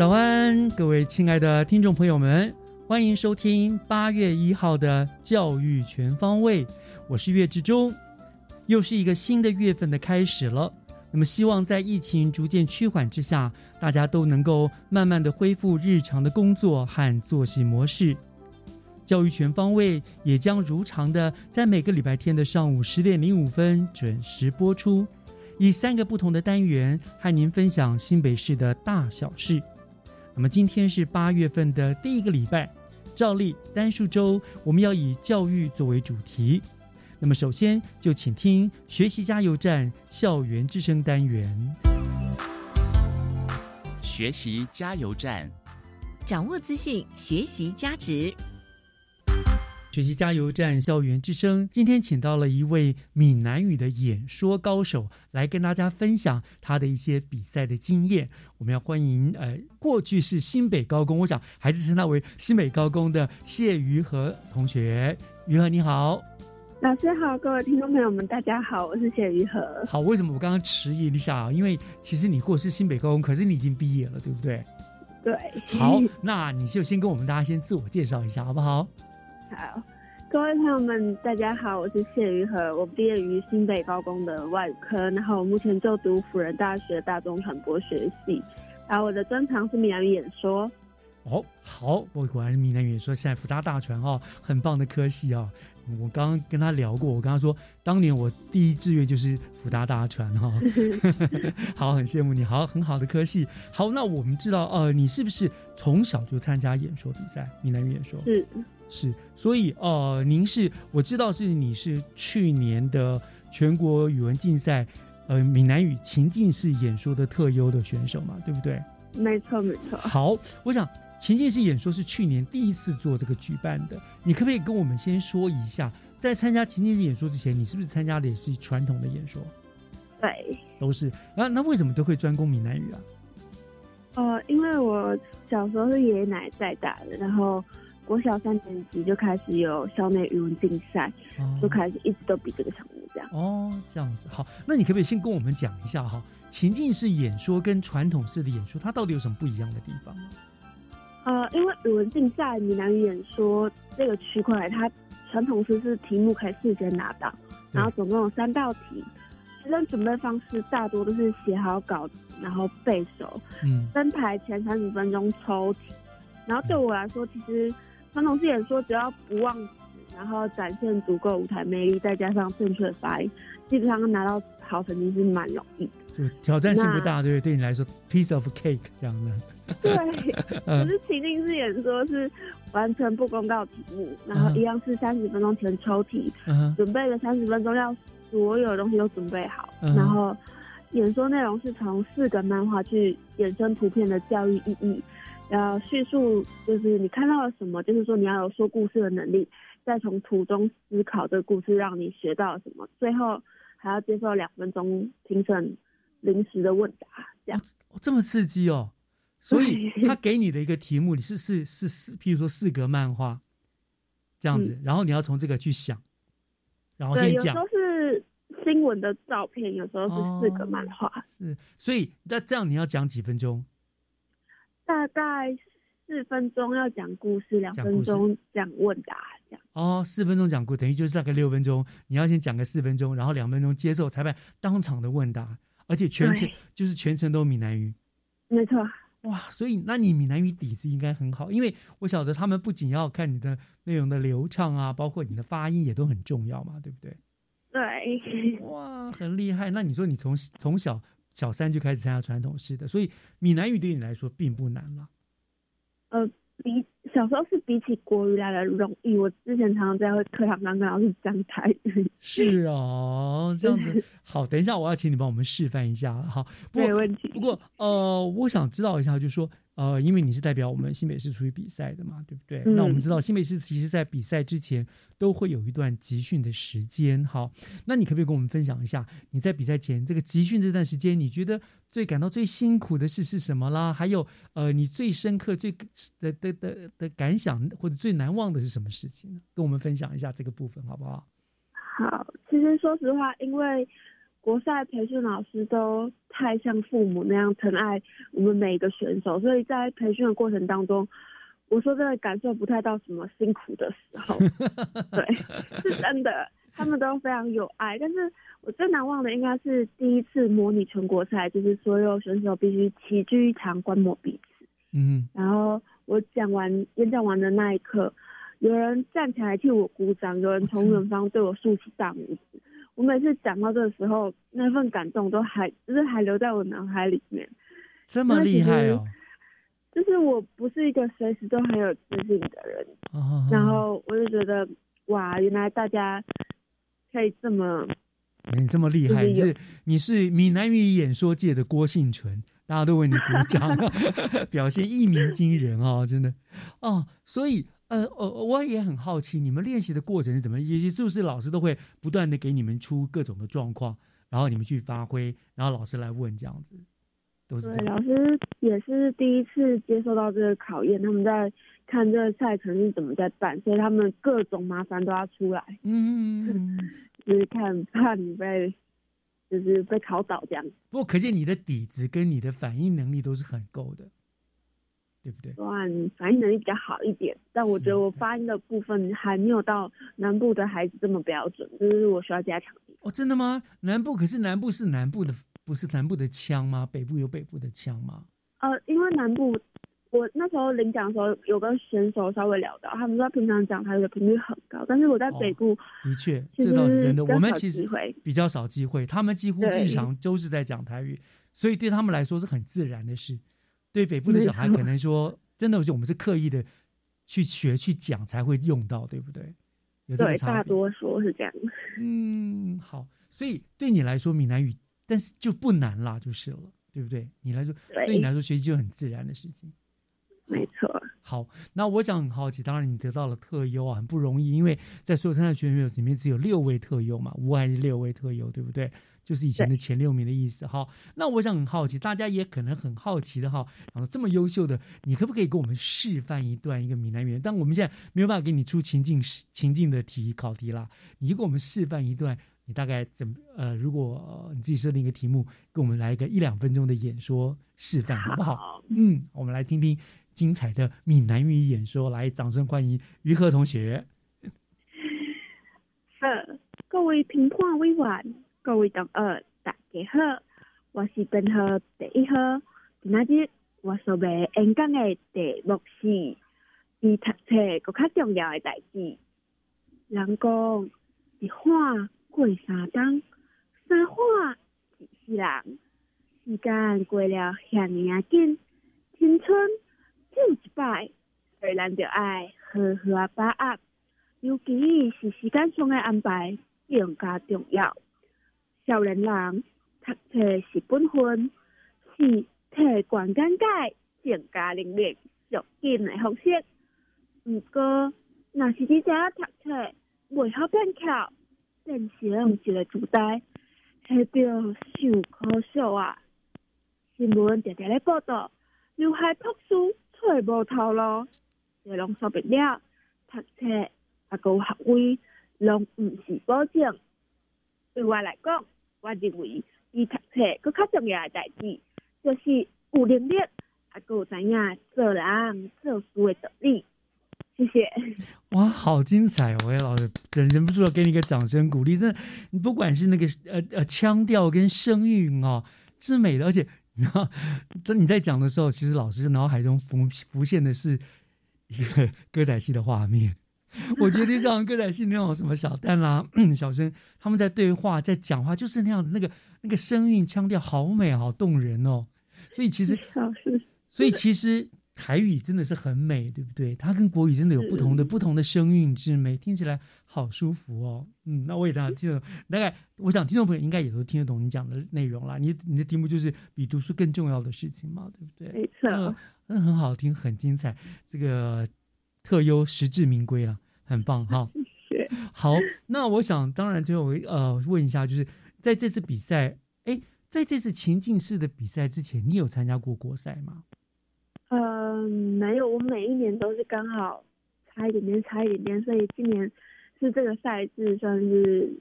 早安，各位亲爱的听众朋友们，欢迎收听八月一号的教育全方位。我是岳志忠，又是一个新的月份的开始了。那么，希望在疫情逐渐趋缓之下，大家都能够慢慢的恢复日常的工作和作息模式。教育全方位也将如常的在每个礼拜天的上午十点零五分准时播出，以三个不同的单元和您分享新北市的大小事。那么今天是八月份的第一个礼拜，照例单数周我们要以教育作为主题。那么首先就请听学习加油站校园之声单元。学习加油站，掌握资讯，学习加值。学习加油站校园之声，今天请到了一位闽南语的演说高手，来跟大家分享他的一些比赛的经验。我们要欢迎，呃，过去是新北高工，我想还是称他为新北高工的谢于和同学。于和你好，老师好，各位听众朋友们，大家好，我是谢于和。好，为什么我刚刚迟疑一下啊？因为其实你过是新北高工，可是你已经毕业了，对不对？对，好，那你就先跟我们大家先自我介绍一下，好不好？好，各位朋友们，大家好，我是谢于和，我毕业于新北高工的外语科，然后我目前就读辅仁大学大众传播学系，然后我的专长是闽南语演说。哦，好，我果然是闽南语演说，现在福大大传哦，很棒的科系哦。我刚刚跟他聊过，我跟他说，当年我第一志愿就是福大大传哈、好，很羡慕你，好，很好的科系。好，那我们知道，呃，你是不是从小就参加演说比赛，闽南语演说？是是，所以呃，您是我知道是你是去年的全国语文竞赛，呃，闽南语情境式演说的特优的选手嘛，对不对？没错没错。好，我想情境式演说是去年第一次做这个举办的，你可不可以跟我们先说一下，在参加情境式演说之前，你是不是参加的也是传统的演说？对，都是。那那为什么都会专攻闽南语啊？呃，因为我小时候是爷爷奶奶带大的，然后国小三年级就开始有校内语文竞赛，哦就开始一直都比这个项目这样。哦，这样子好，那你可不可以先跟我们讲一下哈，情境式演说跟传统式的演说，它到底有什么不一样的地方呢？呃，因为语文竞赛闽南语演说这个区块，它传统式是题目可以事先拿到，然后总共有三道题。学生准备方式大多都是写好稿子，然后背熟，嗯登台前三十分钟抽题。然后对我来说，其实传统式演说只要不忘词，然后展现足够舞台魅力，再加上正确的发音，基本上拿到好成绩是蛮容易的。就挑战性不大，对不对？对你来说，piece of cake 这样的。对，可嗯是情境式演说是完全不公告题目，然后一样是三十分钟前抽题，准备了三十分钟，要所有东西都准备好，嗯然后演说内容是从四个漫画去衍生图片的教育意义，要叙述就是你看到了什么，就是说你要有说故事的能力，再从图中思考这个故事让你学到了什么，最后还要接受两分钟评审临时的问答，这样。哦这么刺激哦！所以他给你的一个题目，你是是是四，譬如说四格漫画这样子，然后你要从这个去想，然后，先讲有时候是新闻的照片，有时候是四个漫画，是，所以那这样你要讲几分钟？大概四分钟要讲故事，两分钟讲问答，这样。哦，四分钟讲故，等于就是大概六分钟，你要先讲个四分钟，然后两分钟接受裁判当场的问答，而且全程就是全程都闽南语。没错，哇，所以那你闽南语底子应该很好，因为我晓得他们不仅要看你的内容的流畅啊，包括你的发音也都很重要嘛，对不对？对，哇，很厉害。那你说你从从小小三就开始参加传统式的，所以闽南语对你来说并不难了。呃，比小时候是比起国语来的容易。我之前常常在课堂上跟老师讲台语，是哦，这样子 好。等一下，我要请你帮我们示范一下了哈。不没问题。不过呃，我想知道一下，就是说呃，因为你是代表我们新北市出去比赛的嘛，对不对？嗯那我们知道新北市其实在比赛之前都会有一段集训的时间，好，那你可不可以跟我们分享一下你在比赛前这个集训这段时间，你觉得最感到最辛苦的事是什么啦？还有呃，你最深刻、最的的的的感想或者最难忘的是什么事情呢？跟我们分享一下这个部分好不好？好，其实说实话，因为国赛培训老师都太像父母那样疼爱我们每一个选手，所以在培训的过程当中，我说真的感受不太到什么辛苦的时候。对，是真的，他们都非常有爱。但是我最难忘的应该是第一次模拟全国赛，就是所有选手必须齐聚一堂观摩彼此。嗯然后我讲完演讲完的那一刻，有人站起来替我鼓掌，有人从远方对我竖起大拇指。我每次讲到这个时候，那份感动都还就是还留在我脑海里面。这么厉害哦！就是我不是一个随时都很有自信的人，哦然后我就觉得哇，原来大家可以这么你这么厉害，你就是有是你是闽南语演说界的郭幸存，大家都为你鼓掌，表现一鸣惊人哦，真的哦。所以呃呃，我也很好奇，你们练习的过程是怎么？也是不是老师都会不断的给你们出各种的状况，然后你们去发挥，然后老师来问这样子，都是对，这样。老师也是第一次接受到这个考验，他们在看这个赛程是怎么在办，所以他们各种麻烦都要出来。嗯，嗯嗯嗯 就是看怕你被，就是被考倒这样。不过可见你的底子跟你的反应能力都是很够的，对不对？虽然反应能力比较好一点，但我觉得我发音的部分还没有到南部的孩子这么标准，这是我需要加强的。哦，真的吗？南部可是南部是南部的，不是南部的腔吗？北部有北部的腔吗？呃，因为南部，我那时候领奖的时候有跟选手稍微聊到，他们说平常讲台语的频率很高，但是我在北部的确，其这倒是真的。我们其实比较少机会，他们几乎日常都是在讲台语，所以对他们来说是很自然的事。对北部的小孩可能说，真的是我们是刻意的去学去讲才会用到，对不对？有这差别。大多说是这样。嗯，好，所以对你来说闽南语，但是就不难啦，就是了，对不对？你来说，对你对，来说学习就很自然的事情。没错。好，那我想很好奇，当然你得到了特优啊，很不容易，因为在所有参赛学员里面只有六位特优嘛，五还是六位特优，对不对？就是以前的前六名的意思。好，那我想很好奇，大家也可能很好奇的哈，然后这么优秀的，你可不可以给我们示范一段一个闽南语？但我们现在没有办法给你出情境情境的题考题啦，你就给我们示范一段，你大概怎么呃，如果、呃你自己设定一个题目，给我们来一个一两分钟的演说示范，好不好？好，嗯，我们来听听精彩的闽南语演说，来，掌声欢迎于和同学。好，各位评话委员，各位同学，大家好，我是编号第一号。今仔日我所要演讲的题目是比读册搁较重要的代志。人讲一晃过三冬，三晃一世人。时间过了遐尼啊紧，青春只有一摆，所以咱就爱好好啊把握。尤其是时间上的安排更加重要。少年人读册是本分，是体观眼界、增加能力、上进的方式。毋过，若是你遮读册袂晓变巧，变成一个主代，迄着受可惜啊！新闻常常咧报道，刘海读书找无头路，这拢说明了读册。啊，有学位，拢毋是保证。对我来讲，我认为比读册佫较重要的代志，就是有能力，啊，佫有知影做人做事的道理。谢谢。哇，好精彩哦！哎，老师忍忍不住要给你一个掌声鼓励。真的，你不管是那个呃呃腔调跟声韵哦，是美的，而且你知道，你在讲的时候，其实老师脑海中浮浮现的是一个歌仔戏的画面。我觉得像歌仔戏那种什么小旦啦、小生，他们在对话、在讲话，就是那样子，那个那个声韵腔调好美、好动人哦。所以其实，所以其实台语真的是很美，对不对？它跟国语真的有不同的不同的声韵之美，听起来好舒服哦。嗯，那我也大家听得大概，我想听众朋友应该也都听得懂你讲的内容啦。你你的题目就是比读书更重要的事情嘛，对不对？没错，嗯，很好听，很精彩，这个特优实至名归了，很棒哈。谢谢。好，那我想当然最后呃问一下，就是在这次比赛，哎，在这次情境式的比赛之前，你有参加过国赛吗？呃，没有，我每一年都是刚好差一点点，差一点点，所以今年是这个赛制算是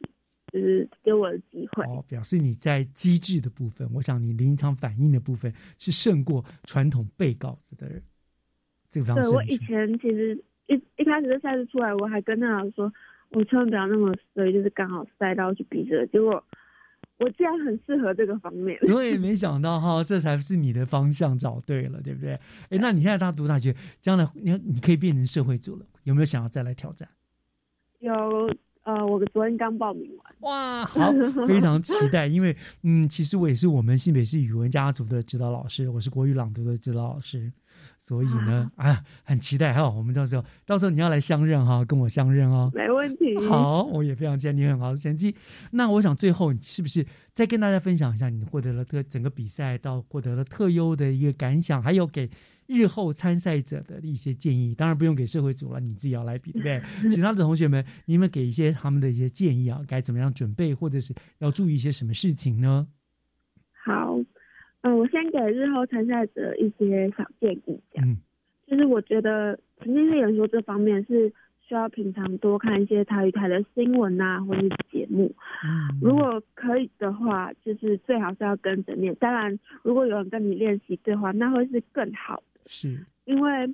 就是给我的机会。哦，表示你在机制的部分，我想你临场反应的部分是胜过传统被稿子的人。这个方式对我以前其实一一开始这赛事出来，我还跟那老师说，我千万不要那么衰，就是刚好赛到去比这个，结果我竟然很适合这个方面。我也没想到哈，这才是你的方向找对了，对不对？哎，那你现在大读大学，将来你你可以变成社会组了，有没有想要再来挑战？有呃，我昨天刚报名完。哇，好，非常期待，因为嗯，其实我也是我们新北市语文家族的指导老师，我是国语朗读的指导老师，所以呢，啊，很期待哈，我们到时候到时候你要来相认哈，跟我相认哦。没问题。好，我也非常期待你很好的成绩。那我想最后你是不是再跟大家分享一下你获得了特整个比赛到获得了特优的一个感想，还有给日后参赛者的一些建议？当然不用给社会组了，你自己要来比，对不对？其他的同学们，你们给一些他们的一些建议啊，该怎么样准备，或者是要注意一些什么事情呢？好，嗯、我先给日后参赛者一些小建议，这样。嗯就是我觉得情境式演说这方面是需要平常多看一些台语台的新闻啊，或者是节目。嗯，如果可以的话，就是最好是要跟着念。当然，如果有人跟你练习对话，那会是更好的，是因为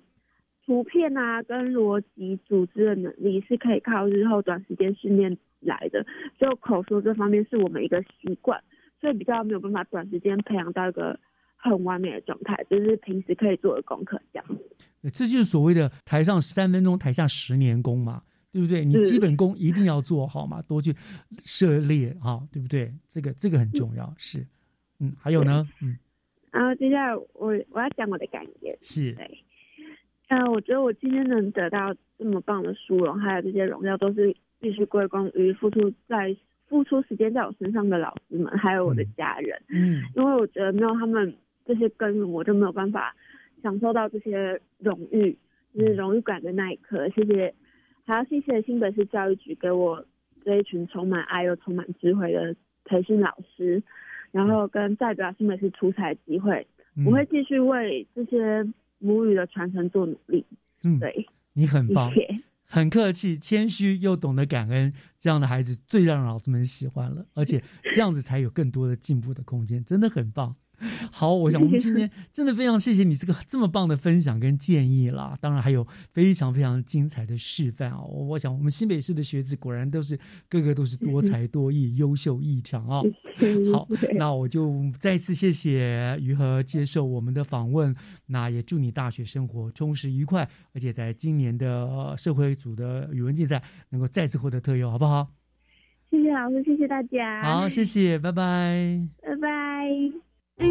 图片啊跟逻辑组织的能力是可以靠日后短时间训练来的。就口说这方面是我们一个习惯，所以比较没有办法短时间培养到一个很完美的状态，就是平时可以做的功课这样。这就是所谓的台上三分钟，台下十年功嘛，对不对？你基本功一定要做好嘛，多去涉猎哈，对不对？这个这个很重要，是，嗯，还有呢，嗯，然后接下来我我要讲我的感言。是，对，呃，我觉得我今天能得到这么棒的殊荣，还有这些荣耀，都是必须归功于付出在付出时间在我身上的老师们，还有我的家人。嗯，因为我觉得没有他们这些耕耘，我就没有办法享受到这些荣誉，就是荣誉感的那一刻。谢谢，还要谢谢新北市教育局给我这一群充满爱又充满智慧的培训老师，然后跟代表新北市出彩的机会。嗯我会继续为这些母语的传承做努力。嗯，对，你很棒，谢谢。很客气、谦虚又懂得感恩，这样的孩子最让老师们喜欢了，而且这样子才有更多的进步的空间，真的很棒。好，我想我们今天真的非常谢谢你这个这么棒的分享跟建议啦，当然还有非常非常精彩的示范啊！我我想我们新北市的学子果然都是个个都是多才 多艺、优秀异常啊！好，那我就再次谢谢于和接受我们的访问，那也祝你大学生活充实愉快，而且在今年的呃社会组的语文竞赛能够再次获得特优，好不好？谢谢老师，谢谢大家。好，谢谢，拜拜。拜拜。接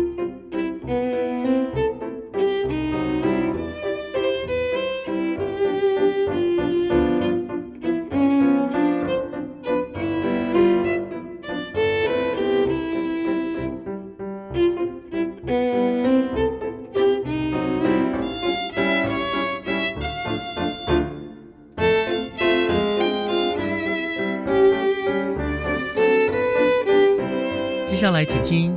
下来请听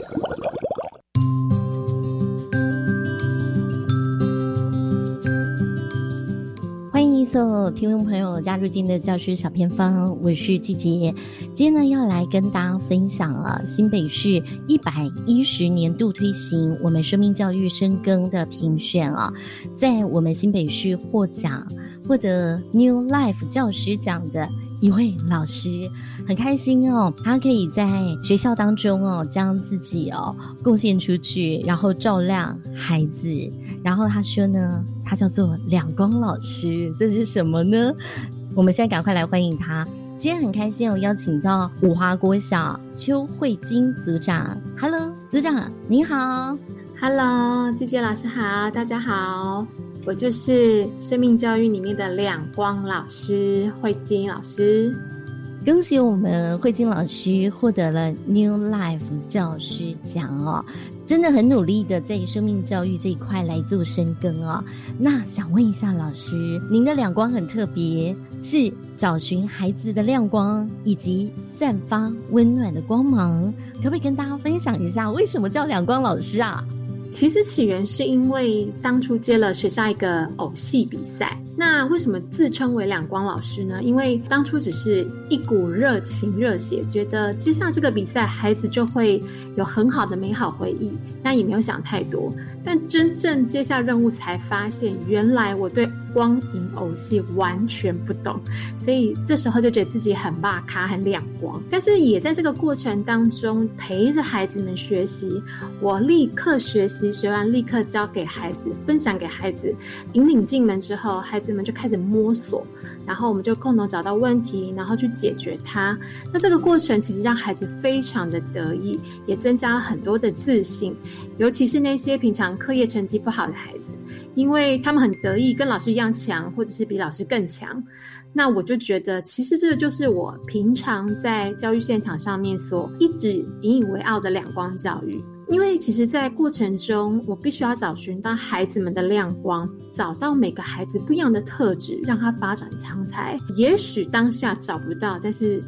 听众朋友加入今天的教师小偏方，我是季杰。今天呢，要来跟大家分享啊，新北市一百一十年度推行我们生命教育深耕的评选啊，在我们新北市获奖，获得 New Life 教师奖的。一位老师很开心哦，他可以在学校当中哦，将自己哦贡献出去，然后照亮孩子。然后他说呢，他叫做两光老师，这是什么呢？我们现在赶快来欢迎他。今天很开心，我邀请到五华国小邱慧金组长。Hello，组长您好。Hello，季姐老师好，大家好。我就是生命教育里面的两光老师慧金老师，恭喜我们慧金老师获得了 New Life 教师奖哦，真的很努力的在生命教育这一块来做深耕哦。那想问一下老师，您的亮光很特别，是找寻孩子的亮光，以及散发温暖的光芒，可不可以跟大家分享一下，为什么叫亮光老师啊？其实起源是因为当初接了学校一个偶戏比赛。那为什么自称为两光老师呢？因为当初只是一股热情热血，觉得接下这个比赛，孩子就会有很好的美好回忆。那也没有想太多。但真正接下任务，才发现原来我对光影偶戏完全不懂。所以这时候就觉得自己很霸卡，很亮光。但是也在这个过程当中，陪着孩子们学习。我立刻学习，学完立刻教给孩子，分享给孩子，引领进门之后，孩子们就开始摸索。然后我们就共同找到问题，然后去解决它。那这个过程其实让孩子非常的得意，也增加了很多的自信。尤其是那些平常课业成绩不好的孩子，因为他们很得意，跟老师一样强，或者是比老师更强。那我就觉得，其实这个就是我平常在教育现场上面所一直引以为傲的两光教育。因为其实，在过程中，我必须要找寻到孩子们的亮光，找到每个孩子不一样的特质，让他发展长才。也许当下找不到，但是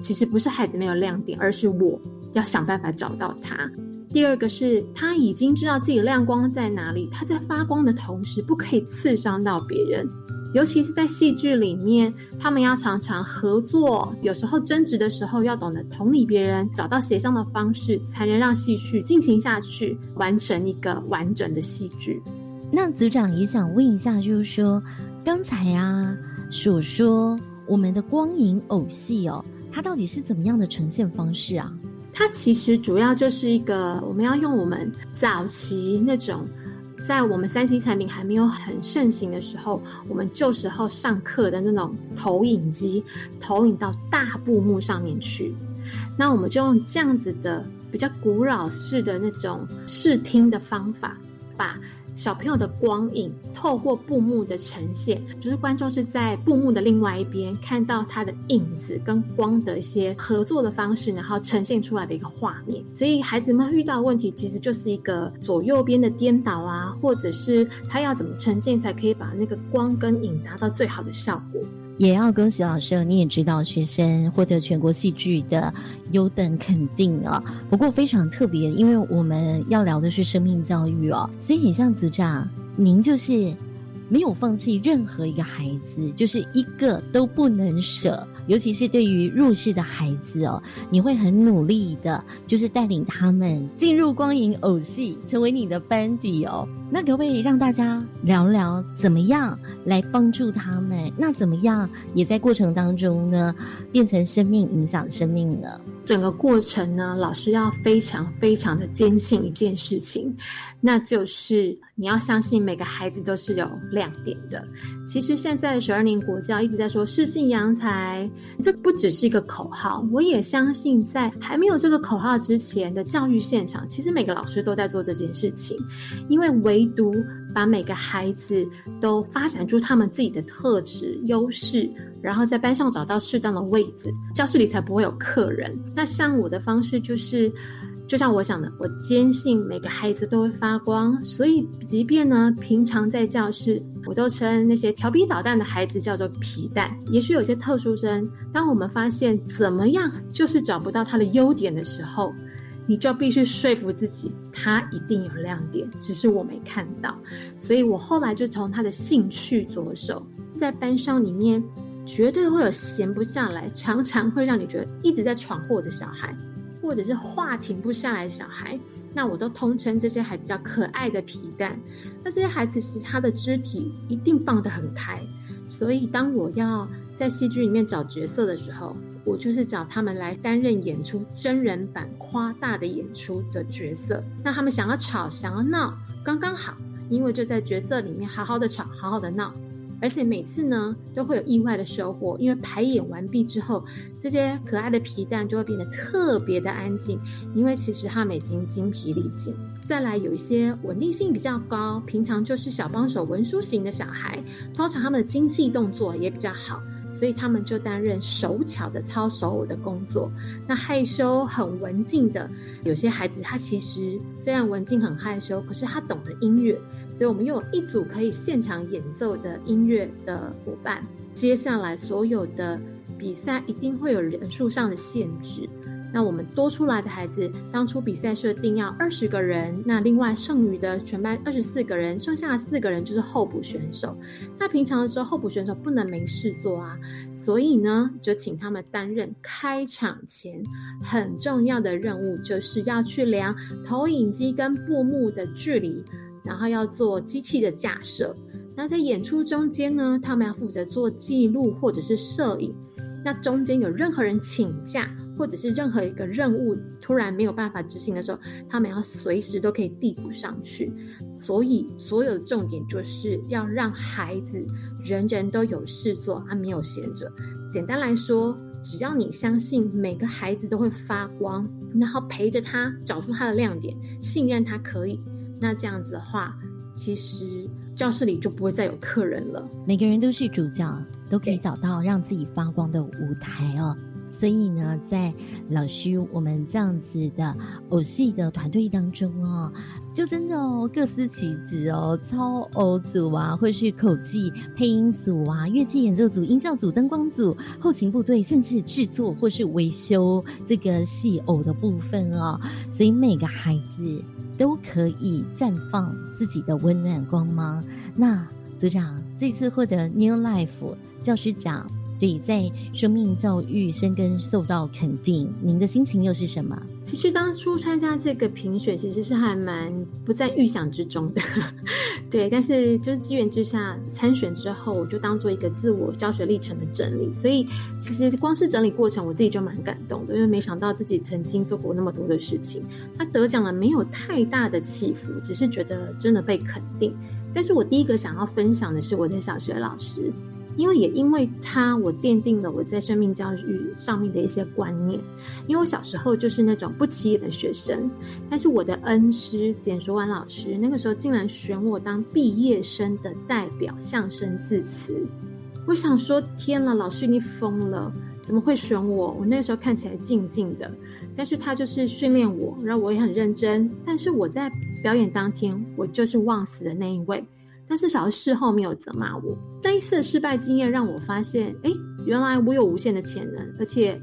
其实不是孩子没有亮点，而是我要想办法找到他。第二个是他已经知道自己亮光在哪里，他在发光的同时，不可以刺伤到别人。尤其是在戏剧里面，他们要常常合作，有时候争执的时候要懂得同理别人，找到协商的方式，才能让戏剧进行下去，完成一个完整的戏剧。那组长也想问一下，就是说刚才啊所说我们的光影偶戏哦，它到底是怎么样的呈现方式啊？它其实主要就是一个，我们要用我们早期那种。在我们三 C 产品还没有很盛行的时候，我们旧时候上课的那种投影机，投影到大布幕上面去，那我们就用这样子的比较古老式的那种视听的方法，把。小朋友的光影透过布幕的呈现，就是观众是在布幕的另外一边看到他的影子跟光的一些合作的方式，然后呈现出来的一个画面。所以孩子们遇到问题，其实就是一个左右边的颠倒啊，或者是他要怎么呈现才可以把那个光跟影达到最好的效果。也要恭喜老师，你也知道学生获得全国戏剧的优等肯定啊。不过非常特别，因为我们要聊的是生命教育哦，所以很像组长，您就是没有放弃任何一个孩子，就是一个都不能舍。尤其是对于弱势的孩子哦，你会很努力的，就是带领他们进入光影偶戏，成为你的班底哦。那可不可以让大家聊聊怎么样来帮助他们？那怎么样也在过程当中呢，变成生命影响生命呢？整个过程呢，老师要非常非常的坚信一件事情，那就是你要相信每个孩子都是有亮点的。其实现在的十二年国教一直在说适性扬才，这不只是一个口号。我也相信在还没有这个口号之前的教育现场，其实每个老师都在做这件事情，因为唯独把每个孩子都发展出他们自己的特质优势。然后在班上找到适当的位置，教室里才不会有客人。那像我的方式就是，就像我想的，我坚信每个孩子都会发光，所以即便呢平常在教室，我都称那些调皮捣蛋的孩子叫做皮蛋。也许有些特殊生，当我们发现怎么样就是找不到他的优点的时候，你就必须说服自己，他一定有亮点，只是我没看到。所以我后来就从他的兴趣着手，在班上里面绝对会有闲不下来，常常会让你觉得一直在闯祸的小孩，或者是话停不下来的小孩，那我都通称这些孩子叫可爱的皮蛋。那这些孩子其实他的肢体一定放得很开，所以当我要在戏剧里面找角色的时候。我就是找他们来担任演出真人版夸大的演出的角色，那他们想要吵想要闹刚刚好，因为就在角色里面好好的吵好好的闹，而且每次呢都会有意外的收获，因为排演完毕之后，这些可爱的皮蛋就会变得特别的安静，因为其实他们已经精疲力尽。再来有一些稳定性比较高，平常就是小帮手文书型的小孩，通常他们的精细动作也比较好。所以他们就担任手巧的操手偶的工作。那害羞很文静的有些孩子，他其实虽然文静很害羞，可是他懂得音乐。所以我们又有一组可以现场演奏的音乐的伙伴。接下来所有的比赛一定会有人数上的限制。那我们多出来的孩子，当初比赛设定要二十个人，那另外剩余的全班二十四个人，剩下的四个人就是候补选手。那平常的时候，候补选手不能没事做啊，所以呢，就请他们担任开场前很重要的任务，就是要去量投影机跟布幕的距离，然后要做机器的架设。那在演出中间呢，他们要负责做记录或者是摄影。那中间有任何人请假。或者是任何一个任务突然没有办法执行的时候，他们要随时都可以递补上去。所以，所有的重点就是要让孩子人人都有事做，他没有闲着。简单来说，只要你相信每个孩子都会发光，然后陪着他找出他的亮点，信任他可以，那这样子的话，其实教室里就不会再有客人了。每个人都是主角，都可以找到让自己发光的舞台哦。所以呢，在老师我们这样子的偶戏的团队当中哦，就真的哦各司其职哦，超偶组啊，或是口技配音组啊，乐器演奏组、音效组、灯光组、后勤部队，甚至制作或是维修这个戏偶的部分哦。所以每个孩子都可以绽放自己的温暖光芒。那组长这次获得 New Life 教师奖。对，在生命教育生根受到肯定，您的心情又是什么？其实当初参加这个评选，其实是还蛮不在预想之中的。对，但是就是机缘之下参选之后，我就当做一个自我教学历程的整理。所以其实光是整理过程，我自己就蛮感动的，因为没想到自己曾经做过那么多的事情。他得奖了，没有太大的起伏，只是觉得真的被肯定。但是我第一个想要分享的是我的小学老师。因为也因为他，我奠定了我在生命教育上面的一些观念。因为我小时候就是那种不起眼的学生，但是我的恩师简淑婉老师那个时候竟然选我当毕业生的代表相声致辞。我想说，天呐，老师你疯了，怎么会选我？我那时候看起来静静的，但是他就是训练我，然后我也很认真。但是我在表演当天，我就是忘死的那一位。但至少事后没有责骂我。这一次的失败经验让我发现，哎，原来我有无限的潜能，而且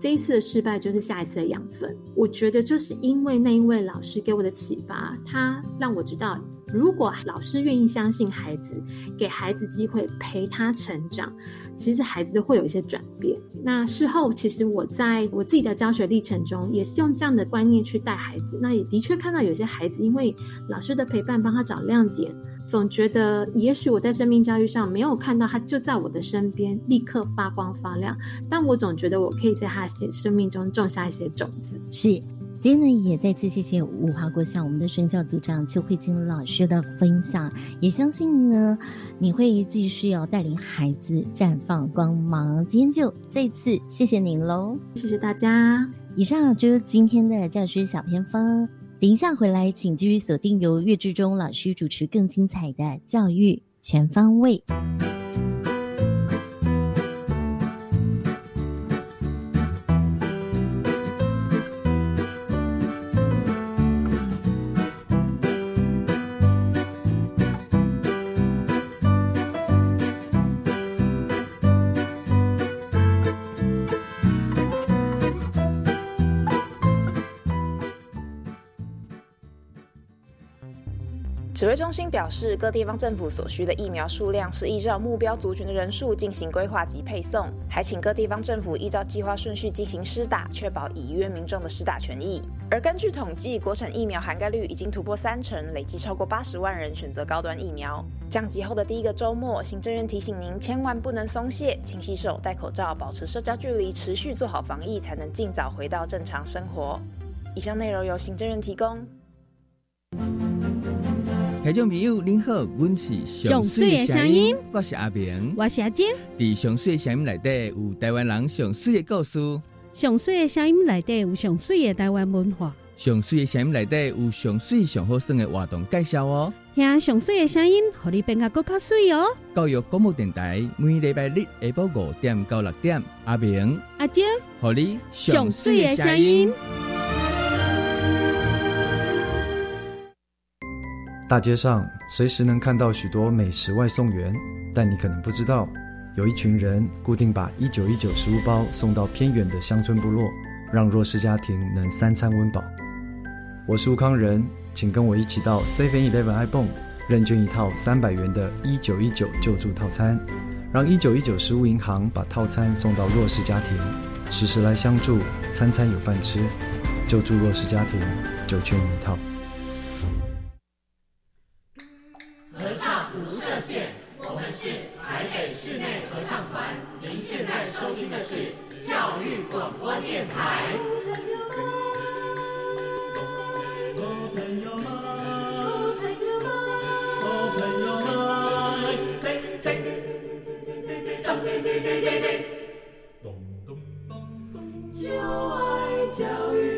这一次的失败就是下一次的养分。我觉得就是因为那一位老师给我的启发，他让我知道，如果老师愿意相信孩子，给孩子机会陪他成长，其实孩子会有一些转变。那事后其实我在我自己的教学历程中，也是用这样的观念去带孩子。那也的确看到有些孩子因为老师的陪伴，帮他找亮点。总觉得，也许我在生命教育上没有看到他就在我的身边，立刻发光发亮。但我总觉得我可以在他的生命中种下一些种子。是，今天呢，也再次谢谢五华国小我们的宣教组长邱慧晶老师的分享。也相信呢，你会继续要带领孩子绽放光芒。今天就再次谢谢您喽，谢谢大家。以上就是今天的教师小偏方。等一下回来，请继续锁定由岳志忠老师主持更精彩的教育全方位。指挥中心表示，各地方政府所需的疫苗数量是依照目标族群的人数进行规划及配送，还请各地方政府依照计划顺序进行施打，确保已约民众的施打权益。而根据统计，国产疫苗涵盖率已经突破三成，累计超过八十万人选择高端疫苗。降级后的第一个周末，行政院提醒您千万不能松懈，勤洗手、戴口罩、保持社交距离，持续做好防疫，才能尽早回到正常生活。以上内容由行政院提供。听众朋友，您好，我是上水的声音，我是阿明，我是阿金。伫上水的声音内底有台湾人上水的故事，上水的声音内底有上水的台湾文化，上水的声音内底有上水上好耍的活动介绍哦。听上水的声音，互你变得更加水哦。教育广播电台每礼拜日下晡五点到六点，阿明、阿金，互你上水的声音。大街上随时能看到许多美食外送员，但你可能不知道，有一群人固定把一九一九食物包送到偏远的乡村部落，让弱势家庭能三餐温饱。我是吴康仁，请跟我一起到 Seven Eleven i p o n e 认捐一套三百元的一九一九救助套餐，让一九一九食物银行把套餐送到弱势家庭，时时来相助，餐餐有饭吃，救助弱势家庭就缺你一套。教育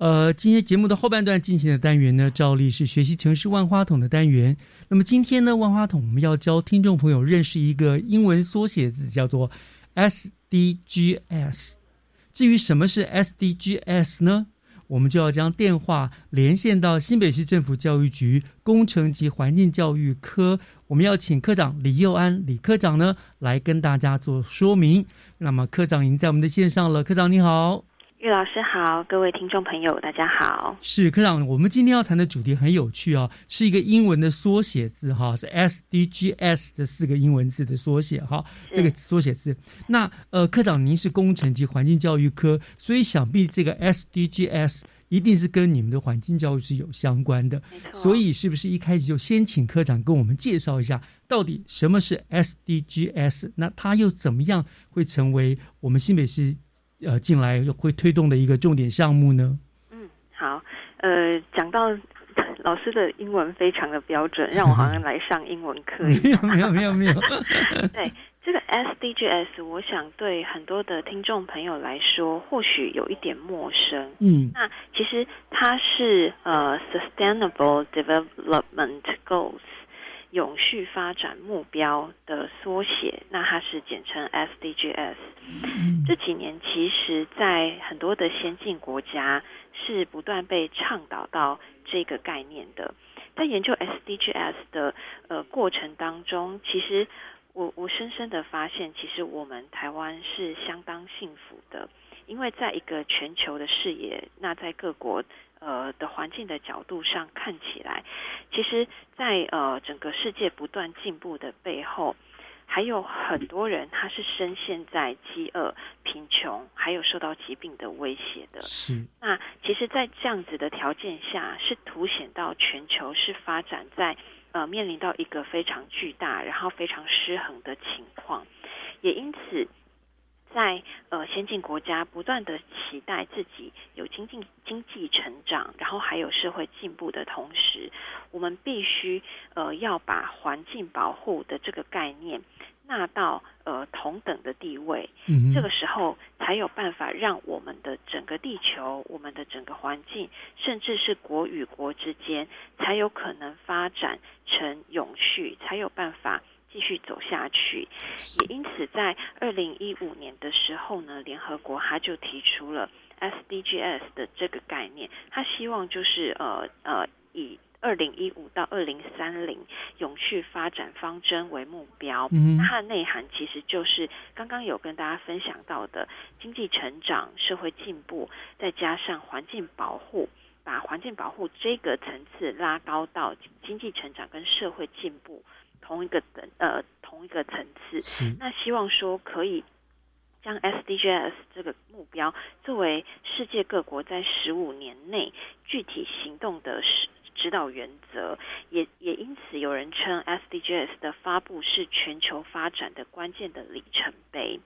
呃，今天节目的后半段进行的单元呢，照例是学习城市万花筒的单元。那么今天呢，万花筒我们要教听众朋友认识一个英文缩写字，叫做 SDGs。至于什么是 SDGs 呢？我们就要将电话连线到新北市政府教育局工程及环境教育科，我们要请科长李佑安李科长呢来跟大家做说明。那么科长已经在我们的线上了，科长你好。岳老师好，各位听众朋友，大家好。是科长，我们今天要谈的主题很有趣啊，是一个英文的缩写字哈，是 SDGs 这四个英文字的缩写哈，这个缩写字。那呃，科长您是工程及环境教育科，所以想必这个 SDGs 一定是跟你们的环境教育是有相关的。所以是不是一开始就先请科长跟我们介绍一下，到底什么是 SDGs？那它又怎么样会成为我们新北市？呃，进来会推动的一个重点项目呢？嗯，好，呃，讲到老师的英文非常的标准，让我好像来上英文课一样。没有，没有，没有，没有。对这个 SDGs，我想对很多的听众朋友来说，或许有一点陌生。嗯，那其实它是呃 Sustainable Development Goals。永续发展目标的缩写，那它是简称 SDGs。这几年，其实，在很多的先进国家是不断被倡导到这个概念的。在研究 SDGs 的呃过程当中，其实我我深深的发现，其实我们台湾是相当幸福的，因为在一个全球的视野，那在各国。呃的环境的角度上看起来，其实，在呃整个世界不断进步的背后，还有很多人他是深陷在饥饿、贫穷，还有受到疾病的威胁的。是。那其实，在这样子的条件下，是凸显到全球是发展在呃面临到一个非常巨大，然后非常失衡的情况，也因此。在呃先进国家不断的期待自己有经济经济成长，然后还有社会进步的同时，我们必须呃要把环境保护的这个概念纳到呃同等的地位，嗯这个时候才有办法让我们的整个地球、我们的整个环境，甚至是国与国之间，才有可能发展成永续，才有办法继续走下去。也因此，在二零一五年的时候呢，联合国他就提出了 SDGs 的这个概念，他希望就是呃呃以二零一五到二零三零永续发展方针为目标。嗯它的内涵其实就是刚刚有跟大家分享到的经济成长、社会进步，再加上环境保护。把环境保护这个层次拉高到经济成长跟社会进步同一个等呃同一个层次，那希望说可以将 SDGs 这个目标作为世界各国在十五年内具体行动的指指导原则，也也因此有人称 SDGs 的发布是全球发展的关键的里程碑。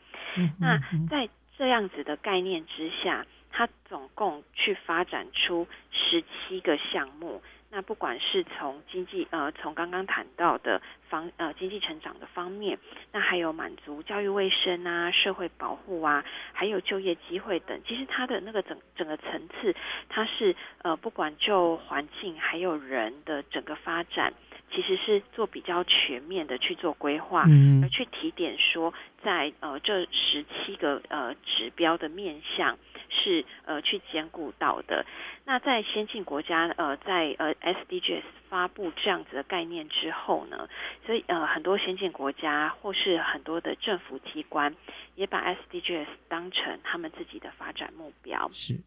那在这样子的概念之下，它总共去发展出十七个项目。那不管是从经济呃，从刚刚谈到的方呃经济成长的方面，那还有满足教育卫生啊、社会保护啊，还有就业机会等，其实它的那个整整个层次，它是呃不管就环境还有人的整个发展，其实是做比较全面的去做规划，嗯而去提点说，在呃这十七个呃指标的面向是呃去兼顾到的。那在先进国家呃在呃 SDGs 发布这样子的概念之后呢，所以呃很多先进国家或是很多的政府机关也把 SDGs 当成他们自己的发展目标。是。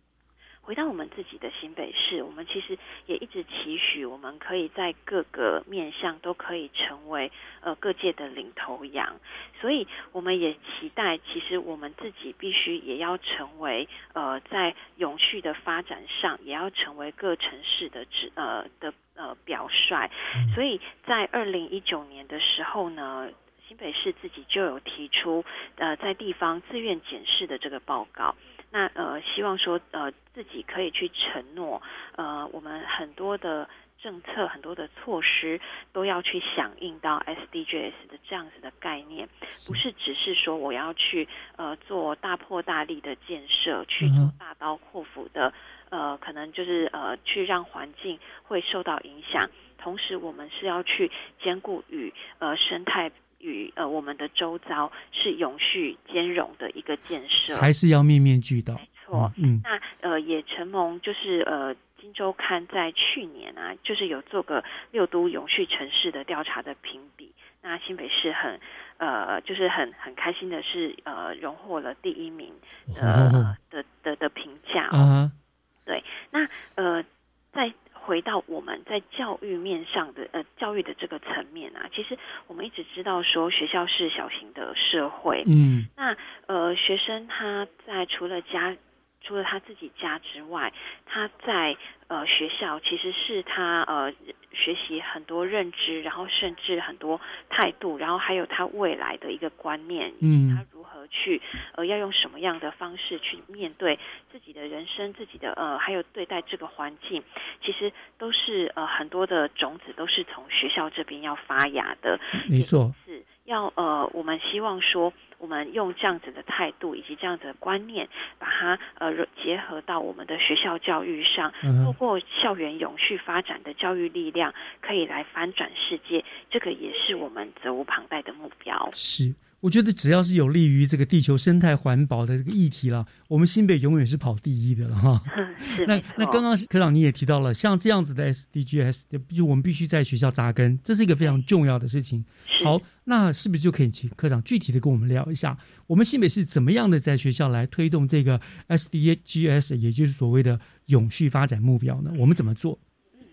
回到我们自己的新北市，我们其实也一直期许，我们可以在各个面向都可以成为呃各界的领头羊，所以我们也期待，其实我们自己必须也要成为呃在永续的发展上，也要成为各城市的指呃的呃表率。所以在二零一九年的时候呢。新北市自己就有提出，呃，在地方自愿检视的这个报告，那呃，希望说呃自己可以去承诺，呃，我们很多的政策、很多的措施都要去响应到 SDGs 的这样子的概念，不是只是说我要去呃做大破大立的建设，去做大刀阔斧的呃，可能就是呃去让环境会受到影响，同时我们是要去兼顾与呃生态。与呃我们的周遭是永续兼容的一个建设，还是要面面俱到。没错，嗯，那呃也承蒙就是呃《金周刊》在去年啊，就是有做个六都永续城市的调查的评比，那新北市很呃就是很很开心的是呃荣获了第一名的、哦的的的评价哦。啊，对，那呃在。回到我们在教育面上的呃教育的这个层面啊，其实我们一直知道说学校是小型的社会，嗯，那呃学生他在除了家除了他自己家之外，他在呃学校其实是他呃学习很多认知，然后甚至很多态度，然后还有他未来的一个观念，嗯，他如何去呃要用什么样的方式去面对自己的人生，自己的呃还有对待这个环境，其实都是呃很多的种子都是从学校这边要发芽的，没错，是要呃我们希望说。我们用这样子的态度以及这样子的观念，把它呃结合到我们的学校教育上，嗯透过校园永续发展的教育力量，可以来翻转世界。这个也是我们责无旁贷的目标。是，我觉得只要是有利于这个地球生态环保的这个议题了，我们新北永远是跑第一的了哈。是那那刚刚科长你也提到了，像这样子的 SDGs，就我们必须在学校扎根，这是一个非常重要的事情。好，那是不是就可以请科长具体的跟我们聊一下，我们新北是怎么样的在学校来推动这个 SDGs，也就是所谓的永续发展目标呢？我们怎么做？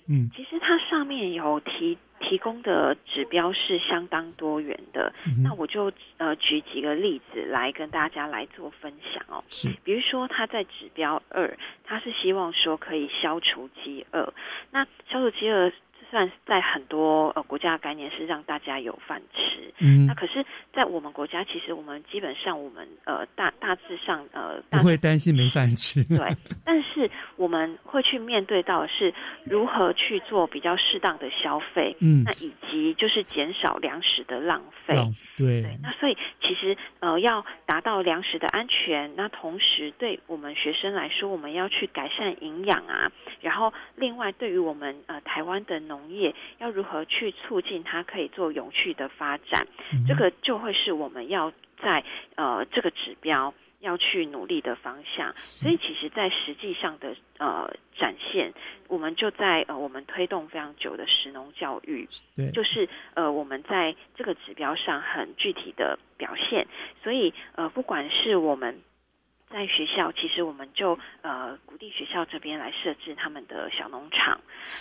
嗯，其实它上面有提提供的指标是相当多元的，嗯、那我就呃举几个例子来跟大家来做分享哦。是，比如说他在指标二，他是希望说可以消除饥饿，那消除饥饿。算在很多呃国家的概念是让大家有饭吃，嗯，那可是，在我们国家，其实我们基本上我们呃大大致上呃不会担心没饭吃，对，但是我们会去面对到的是如何去做比较适当的消费，嗯。那以及就是减少粮食的浪费。浪对那所以其实呃要达到粮食的安全，那同时对我们学生来说，我们要去改善营养啊，然后另外对于我们呃台湾的农业要如何去促进它可以做永续的发展，嗯这个就会是我们要在呃这个指标。要去努力的方向，所以其实，在实际上的呃展现，我们就在呃我们推动非常久的食农教育，对。就是呃我们在这个指标上很具体的表现，所以呃不管是我们。在学校，其实我们就呃鼓励学校这边来设置他们的小农场，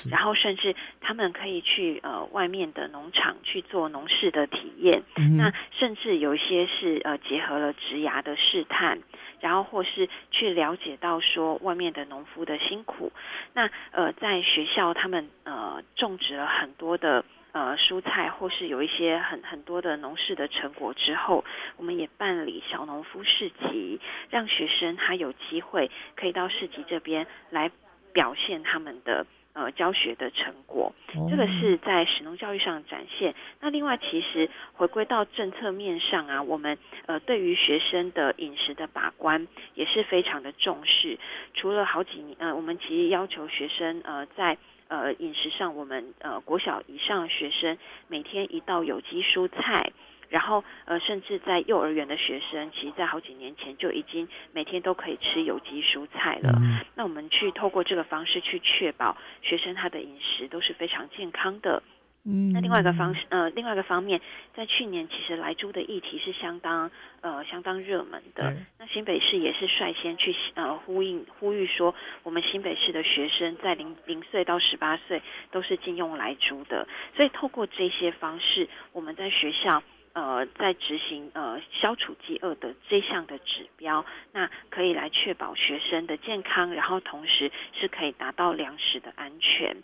然后甚至他们可以去呃外面的农场去做农事的体验。嗯那甚至有一些是呃结合了职涯的试探，然后或是去了解到说外面的农夫的辛苦。那呃在学校他们呃种植了很多的。呃，蔬菜或是有一些很很多的农事的成果之后，我们也办理小农夫市集，让学生他有机会可以到市集这边来表现他们的呃教学的成果。哦这个是在使农教育上展现。那另外，其实回归到政策面上啊，我们呃对于学生的饮食的把关也是非常的重视。除了好几年，呃，我们其实要求学生呃在呃，饮食上，我们呃国小以上学生每天一道有机蔬菜，然后呃，甚至在幼儿园的学生，其实在好几年前就已经每天都可以吃有机蔬菜了。嗯那我们去透过这个方式去确保学生他的饮食都是非常健康的。嗯那另外一个方式，呃，另外一个方面，在去年其实来猪的议题是相当呃相当热门的。那新北市也是率先去呃呼应呼吁说，我们新北市的学生在零零岁到十八岁都是禁用来猪的。所以透过这些方式，我们在学校。呃，在执行呃消除饥饿的这项的指标，那可以来确保学生的健康，然后同时是可以达到粮食的安全。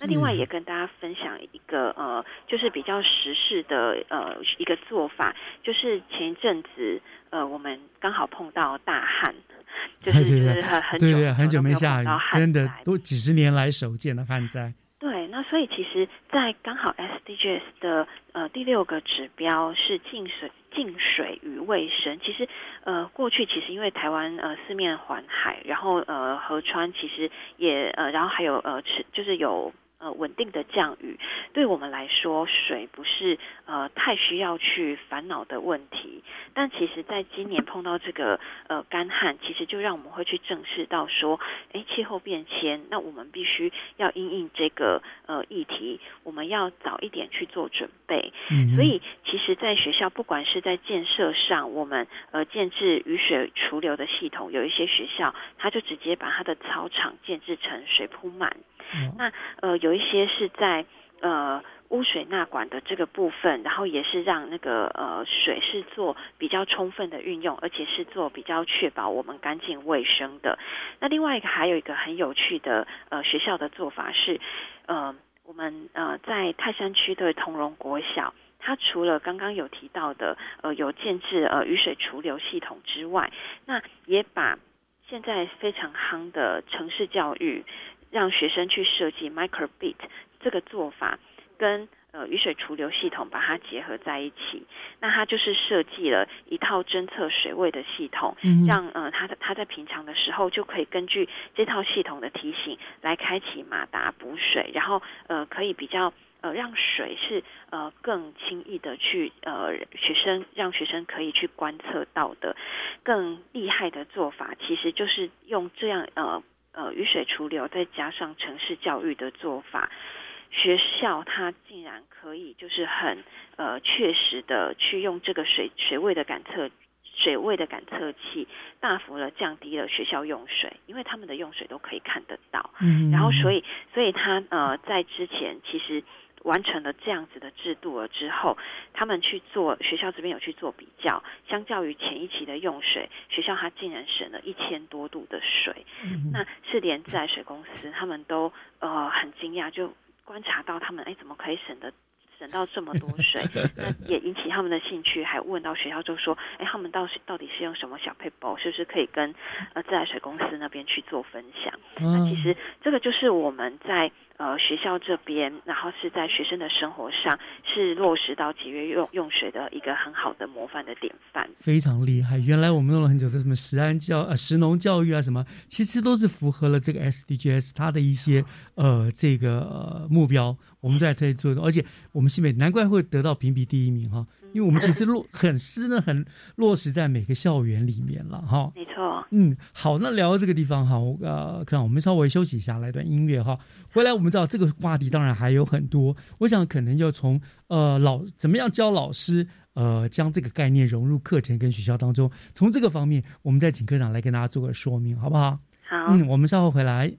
那另外也跟大家分享一个呃，就是比较实事的呃一个做法，就是前一阵子呃我们刚好碰到大旱，就是很很久对对，很久没下雨真的都几十年来首见的旱灾。那所以其实，在刚好 SDGs 的呃第六个指标是净水、净水与卫生。其实呃过去其实因为台湾呃四面环海，然后呃河川其实也呃然后还有呃池就是有。呃，稳定的降雨对我们来说，水不是呃太需要去烦恼的问题。但其实，在今年碰到这个呃干旱，其实就让我们会去正视到说，哎，气候变迁，那我们必须要因应这个呃议题，我们要早一点去做准备。嗯所以，其实，在学校，不管是在建设上，我们呃建制雨水储留的系统，有一些学校，它就直接把它的操场建制成水铺满。那呃，有一些是在呃污水纳管的这个部分，然后也是让那个呃水是做比较充分的运用，而且是做比较确保我们干净卫生的。那另外一个还有一个很有趣的呃学校的做法是，呃，我们呃在泰山区的同荣国小。它除了刚刚有提到的，呃，有建制呃雨水储留系统之外，那也把现在非常夯的城市教育，让学生去设计 microbit 这个做法，跟呃雨水储留系统把它结合在一起。那它就是设计了一套侦测水位的系统，嗯让呃他他在平常的时候就可以根据这套系统的提醒来开启马达补水，然后呃可以比较。呃，让水是呃更轻易的去呃学生让学生可以去观测到的，更厉害的做法，其实就是用这样呃呃雨水除流再加上城市教育的做法，学校它竟然可以就是很呃确实的去用这个水水位的感测。水位的感测器大幅的降低了学校用水，因为他们的用水都可以看得到。嗯然后所以所以他呃在之前其实完成了这样子的制度了之后，他们去做学校这边有去做比较，相较于前一期的用水，学校它竟然省了一千多度的水。嗯那是连自来水公司他们都呃很惊讶，就观察到他们哎怎么可以省得省到这么多水，那也引起他们的兴趣，还问到学校就说，哎，他们到到底是用什么小配包，是不是可以跟呃自来水公司那边去做分享？那其实这个就是我们在。呃，学校这边，然后是在学生的生活上是落实到节约用用水的一个很好的模范的典范，非常厉害。原来我们用了很久的什么食安教呃食农教育啊什么，其实都是符合了这个 SDGs 它的一些呃这个目标，我们在这里做的，而且我们西北难怪会得到评比第一名哈。因为我们其实落很湿呢，很落实在每个校园里面了哈。没错。嗯，好，那聊到这个地方哈，呃，看我们稍微休息一下，来段音乐哈。回来我们知道这个话题当然还有很多，我想可能要从呃老怎么样教老师呃将这个概念融入课程跟学校当中，从这个方面我们再请科长来跟大家做个说明，好不好？好。嗯，我们稍后回来。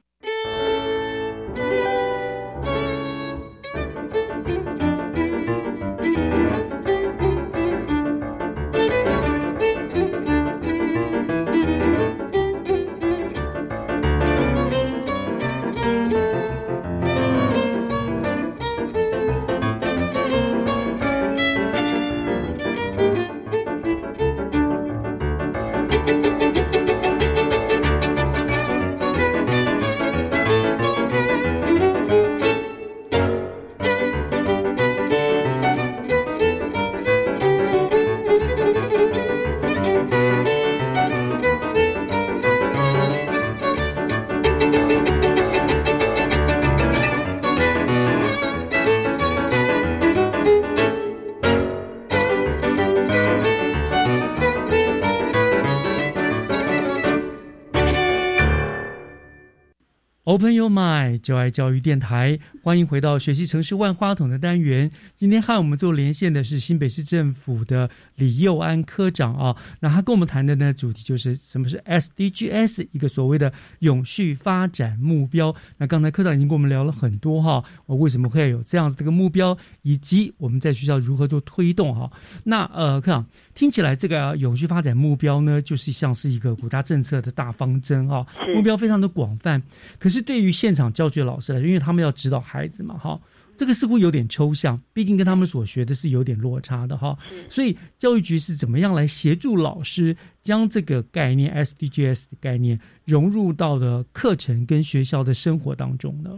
Open your mind，就爱教育电台，欢迎回到学习城市万花筒的单元。今天和我们做连线的是新北市政府的李佑安科长啊，那他跟我们谈的呢主题就是什么是 SDGs，一个所谓的永续发展目标。那刚才科长已经跟我们聊了很多哈，我为什么会有这样子的一个目标，以及我们在学校如何做推动哈。那呃，科长听起来这个永续发展目标呢，就是像是一个国家政策的大方针啊，目标非常的广泛，可是。对于现场教学老师来说，因为他们要指导孩子嘛，哈，这个似乎有点抽象，毕竟跟他们所学的是有点落差的哈。所以教育局是怎么样来协助老师将这个概念 SDGs 的概念融入到的课程跟学校的生活当中呢？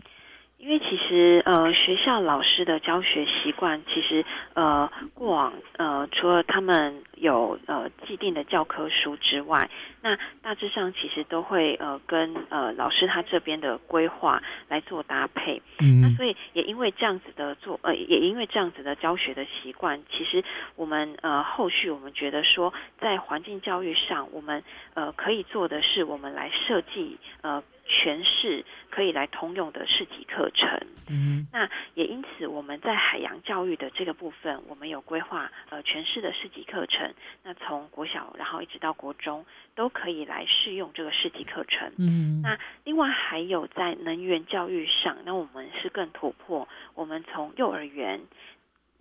因为其实呃，学校老师的教学习惯，其实呃，过往呃，除了他们有呃既定的教科书之外，那大致上其实都会呃跟呃老师他这边的规划来做搭配。嗯，那所以也因为这样子的做呃，也因为这样子的教学的习惯，其实我们呃后续我们觉得说，在环境教育上，我们呃可以做的是，我们来设计呃。全市可以来通用的市级课程，嗯，那也因此我们在海洋教育的这个部分，我们有规划呃全市的市级课程，那从国小然后一直到国中都可以来试用这个市级课程，嗯，那另外还有在能源教育上，那我们是更突破，我们从幼儿园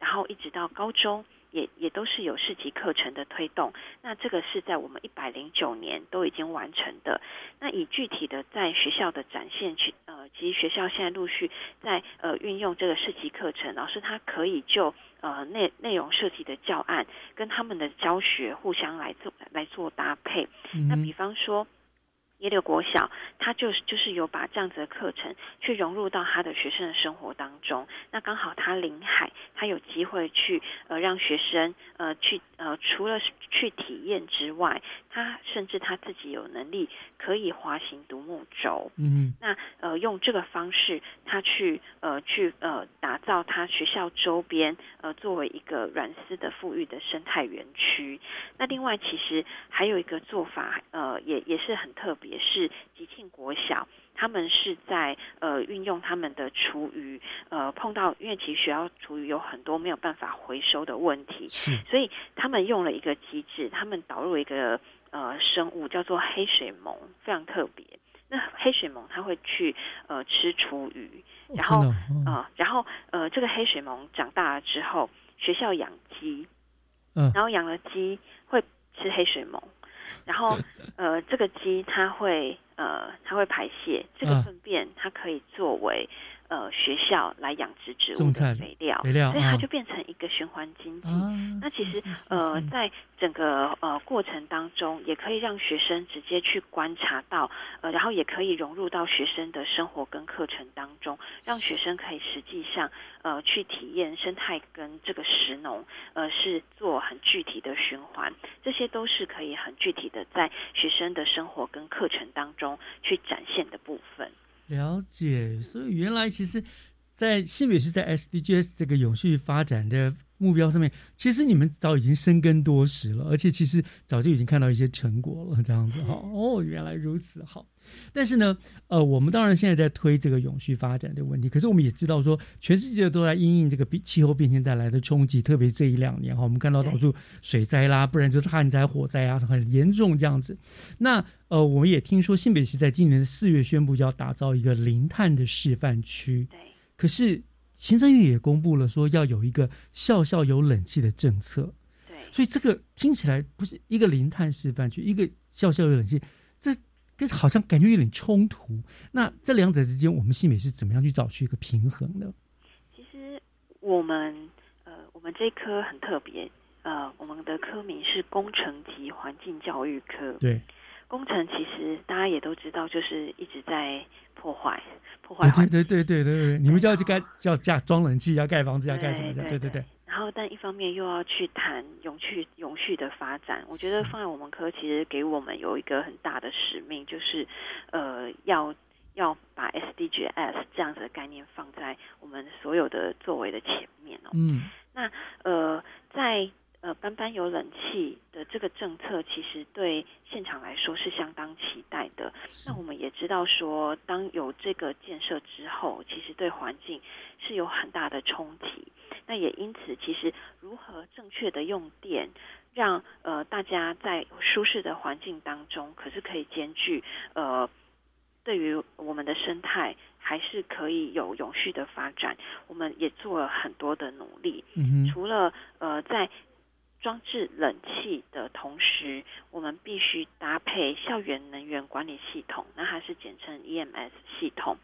然后一直到高中。也也都是有市级课程的推动，那这个是在我们一百零九年都已经完成的。那以具体的在学校的展现去，呃，其实学校现在陆续在呃运用这个市级课程，老师他可以就呃内内容设计的教案跟他们的教学互相来做来做搭配。那比方说。耶六国小，他就是就是有把这样子的课程去融入到他的学生的生活当中。那刚好他临海，他有机会去呃让学生呃去呃除了去体验之外，他甚至他自己有能力可以滑行独木舟。嗯，那呃用这个方式，他去呃去呃打造他学校周边呃作为一个软丝的富裕的生态园区。那另外其实还有一个做法呃也也是很特别。也是吉庆国小，他们是在呃运用他们的厨余，呃碰到因为其实学校厨余有很多没有办法回收的问题，所以他们用了一个机制，他们导入一个呃生物叫做黑水虻，非常特别。那黑水虻它会去呃吃厨余，然后啊，然后呃这个黑水虻长大了之后，学校养鸡，嗯，然后养了鸡会吃黑水虻。然后，呃，这个鸡它会呃，它会排泄这个粪便，它可以作为呃学校来养殖植物的肥料，肥料啊所以它就变成一个循环经济。那其实呃，在整个呃过程当中，也可以让学生直接去观察到，呃，然后也可以融入到学生的生活跟课程当中，让学生可以实际上呃去体验生态跟这个食农呃是做很具体的循环，这些都是可以很具体的在学生的生活跟课程当中去展现的部分。了解，所以原来其实，在新北是在 SDGs 这个永续发展的目标上面，其实你们早已经深耕多时了，而且其实早就已经看到一些成果了，这样子哈。哦，原来如此，好。但是呢，呃，我们当然现在在推这个永续发展的问题，可是我们也知道说，全世界都在因应这个气候变迁带来的冲击，特别这一两年哈，我们看到到处水灾啦，不然就是旱灾、火灾啊，很严重这样子。那呃，我们也听说新北市在今年的四月宣布要打造一个零碳的示范区，对。可是行政院也公布了说要有一个校校有冷气的政策，对。所以这个听起来不是一个零碳示范区，一个校校有冷气，这。跟好像感觉有点冲突，那这两者之间，我们新美是怎么样去找出一个平衡呢？其实我们呃，我们这科很特别，呃，我们的科名是工程及环境教育科。对，工程其实大家也都知道，就是一直在破坏破坏对对对对对对，你们就要去盖，要加装冷气，要盖房子，要盖什么的？对对对。然后，但一方面又要去谈永续、永续的发展，我觉得放在我们科，其实给我们有一个很大的使命，就是呃，要要把 SDGs 这样子的概念放在我们所有的作为的前面哦。嗯。那呃，在呃班班有冷气的这个政策，其实对现场来说是相当期待的。那我们也知道说，当有这个建设之后，其实对环境是有很大的冲击。那也因此，其实如何正确的用电，让呃大家在舒适的环境当中，可是可以兼具呃对于我们的生态，还是可以有永续的发展。我们也做了很多的努力，除了呃在。装置冷气的同时，我们必须搭配校园能源管理系统，那它是简称 EMS 系统。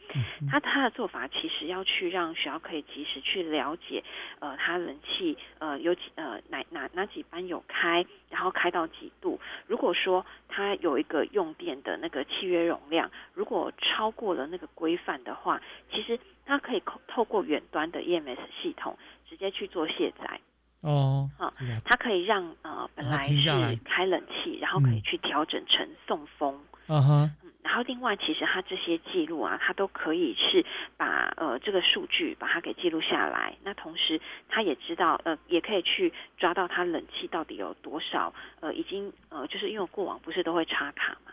它它的做法其实要去让学校可以及时去了解，呃，它冷气呃有几呃哪哪哪几班有开，然后开到几度。如果说它有一个用电的那个契约容量，如果超过了那个规范的话，其实它可以透过远端的 EMS 系统直接去做卸载。哦，好，它可以让呃本来是开冷气，然后可以去调整成送风，嗯哼，然后另外其实它这些记录啊，它都可以是把呃这个数据把它给记录下来，那同时它也知道呃也可以去抓到它冷气到底有多少呃已经呃就是因为过往不是都会插卡嘛，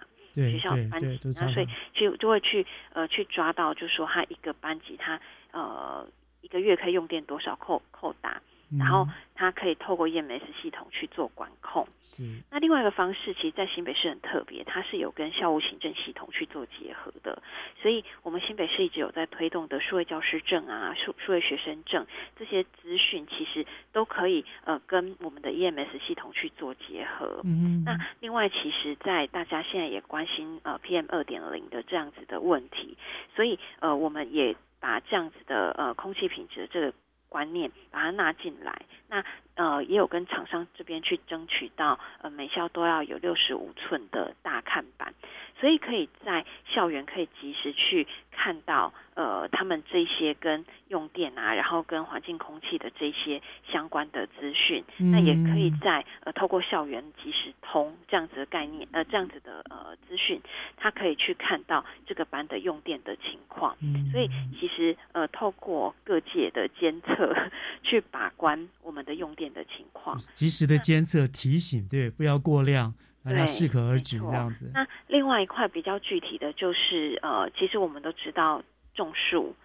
学校班级，那所以就就会去呃去抓到，就是说他一个班级他呃一个月可以用电多少扣扣打。然后它可以透过 EMS 系统去做管控。嗯。那另外一个方式，其实，在新北市很特别，它是有跟校务行政系统去做结合的。所以，我们新北市一直有在推动的数位教师证啊、数数位学生证这些资讯，其实都可以呃跟我们的 EMS 系统去做结合。嗯。那另外，其实，在大家现在也关心呃 PM 二点零的这样子的问题，所以呃，我们也把这样子的呃空气品质这个。观念把它纳进来，那呃也有跟厂商这边去争取到，呃每校都要有六十五寸的大看板，所以可以在校园可以及时去看到，呃他们这些跟用电啊，然后跟环境空气的这些相关的资讯，那也可以在呃透过校园即时通这样子的概念，呃这样子的呃资讯，他可以去看到这个班的用电的情况，所以其实呃透过各界的监测。去把关我们的用电的情况，及时的监测提醒，对，不要过量，让它适可而止这样子。那另外一块比较具体的就是，呃，其实我们都知道种树。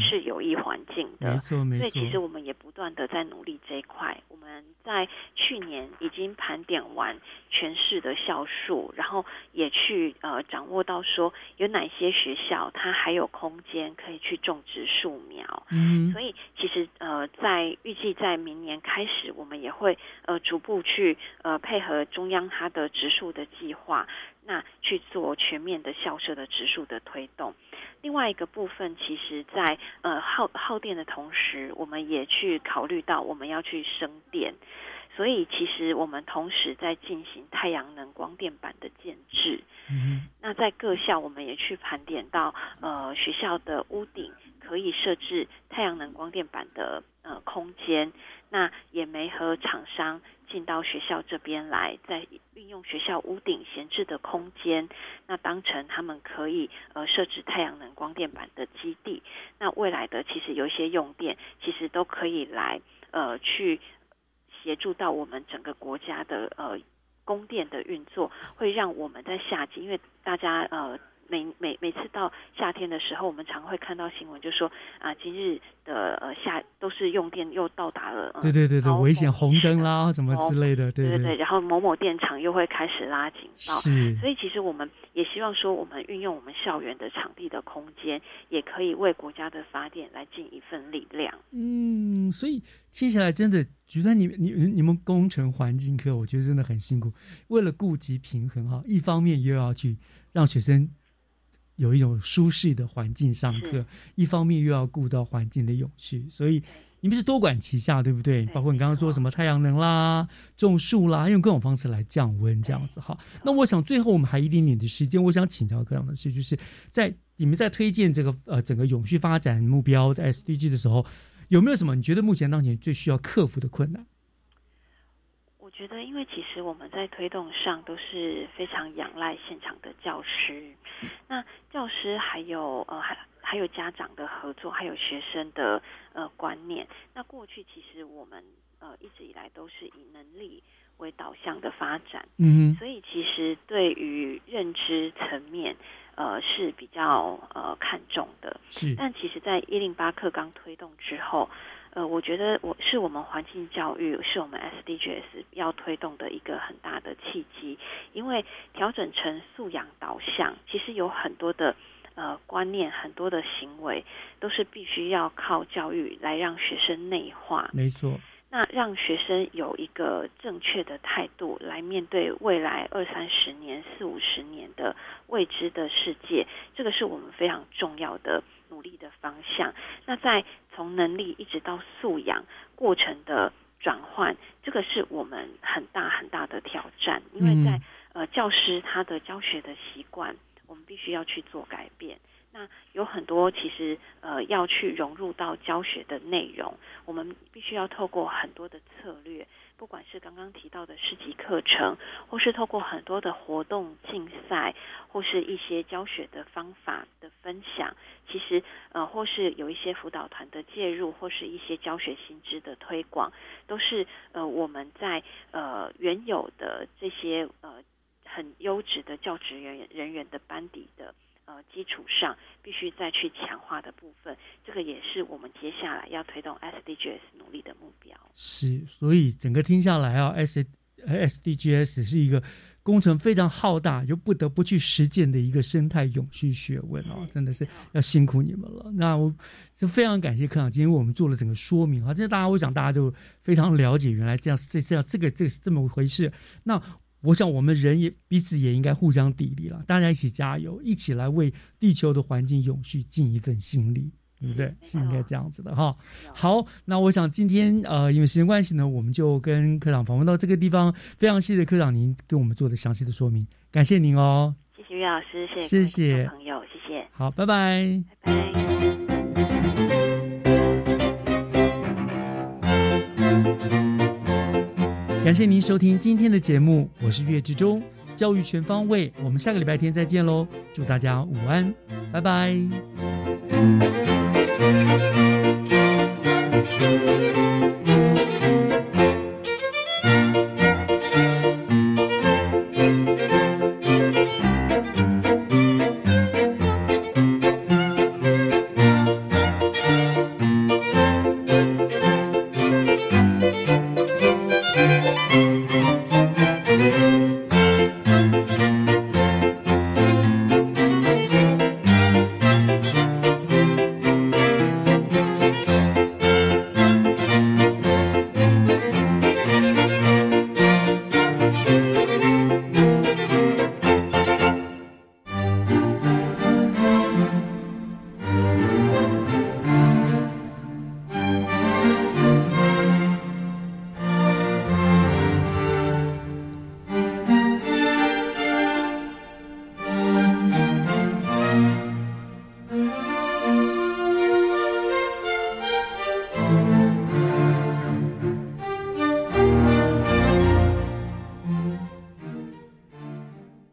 是有益环境的，没错没错。所以其实我们也不断的在努力这一块。我们在去年已经盘点完全市的校数，然后也去呃掌握到说有哪些学校它还有空间可以去种植树苗。嗯，所以其实呃在预计在明年开始，我们也会呃逐步去呃配合中央它的植树的计划。那去做全面的校舍的植树的推动。另外一个部分，其实在呃耗耗电的同时，我们也去考虑到我们要去生电，所以其实我们同时在进行太阳能光电板的建制。嗯那在各校，我们也去盘点到呃学校的屋顶可以设置太阳能光电板的呃空间，那也没和厂商进到学校这边来，在用学校屋顶闲置的空间，那当成他们可以呃设置太阳能光电板的基地。那未来的其实有一些用电，其实都可以来呃去协助到我们整个国家的呃供电的运作，会让我们在夏季，因为大家呃。每每每次到夏天的时候，我们常会看到新闻，就说啊，今日的呃夏都是用电又到达了，呃、对对对对，危险红灯啦，什么之类的，对对对，然后某某电厂又会开始拉警报，是所以其实我们也希望说，我们运用我们校园的场地的空间，也可以为国家的发电来尽一份力量。嗯，所以听起来真的，觉得你你你们工程环境课，我觉得真的很辛苦。为了顾及平衡哈，一方面又要去让学生有一种舒适的环境上课，一方面又要顾到环境的永续，所以你们是多管齐下，对不对？包括你刚刚说什么太阳能啦、种树啦，用各种方式来降温这样子哈。那我想最后我们还一点点的时间，我想请教各样的事，就是在你们在推荐这个呃整个永续发展目标在 SDG 的时候，有没有什么你觉得目前当前最需要克服的困难？我觉得，因为其实我们在推动上都是非常仰赖现场的教师，那教师还有呃还还有家长的合作，还有学生的呃观念。那过去其实我们呃一直以来都是以能力为导向的发展，嗯所以其实对于认知层面。呃，是比较呃看重的，是但其实，在一零八课纲推动之后，呃，我觉得我是我们环境教育，是我们 SDGs 要推动的一个很大的契机，因为调整成素养导向，其实有很多的呃观念，很多的行为，都是必须要靠教育来让学生内化。没错，那让学生有一个正确的态度来面对未来二三十年、四五十年的未知的世界，这个是我们非常重要的努力的方向。那在从能力一直到素养过程的转换，这个是我们很大很大的挑战，因为在、嗯呃教师他的教学的习惯，我们必须要去做改变。那有很多其实呃要去融入到教学的内容，我们必须要透过很多的策略，不管是刚刚提到的市级课程，或是透过很多的活动竞赛，或是一些教学的方法的分享，其实呃或是有一些辅导团的介入，或是一些教学新知的推广，都是呃我们在呃原有的这些呃很优质的教职人员人员的班底的。呃，基础上必须再去强化的部分，这个也是我们接下来要推动 SDGs 努力的目标。是，所以整个听下来啊，S SDGs 是一个工程非常浩大又不得不去实践的一个生态永续学问哦，真的是要辛苦你们了。那我就非常感谢科长今天为我们做了整个说明啊，这大家我想大家就非常了解原来这样这这样这个这个是这么回事。那我想我们人也彼此也应该互相砥砺了，大家一起加油，一起来为地球的环境永续尽一份心力。对不对？是应该这样子的哈。好，那我想今天呃，因为时间关系呢，我们就跟科长访问到这个地方。非常谢谢科长您给我们做的详细的说明，感谢您哦。谢谢岳老师，谢谢谢谢朋友，谢谢。好，拜拜。拜拜。感谢您收听今天的节目，我是岳志忠，教育全方位，我们下个礼拜天再见喽，祝大家午安，拜拜。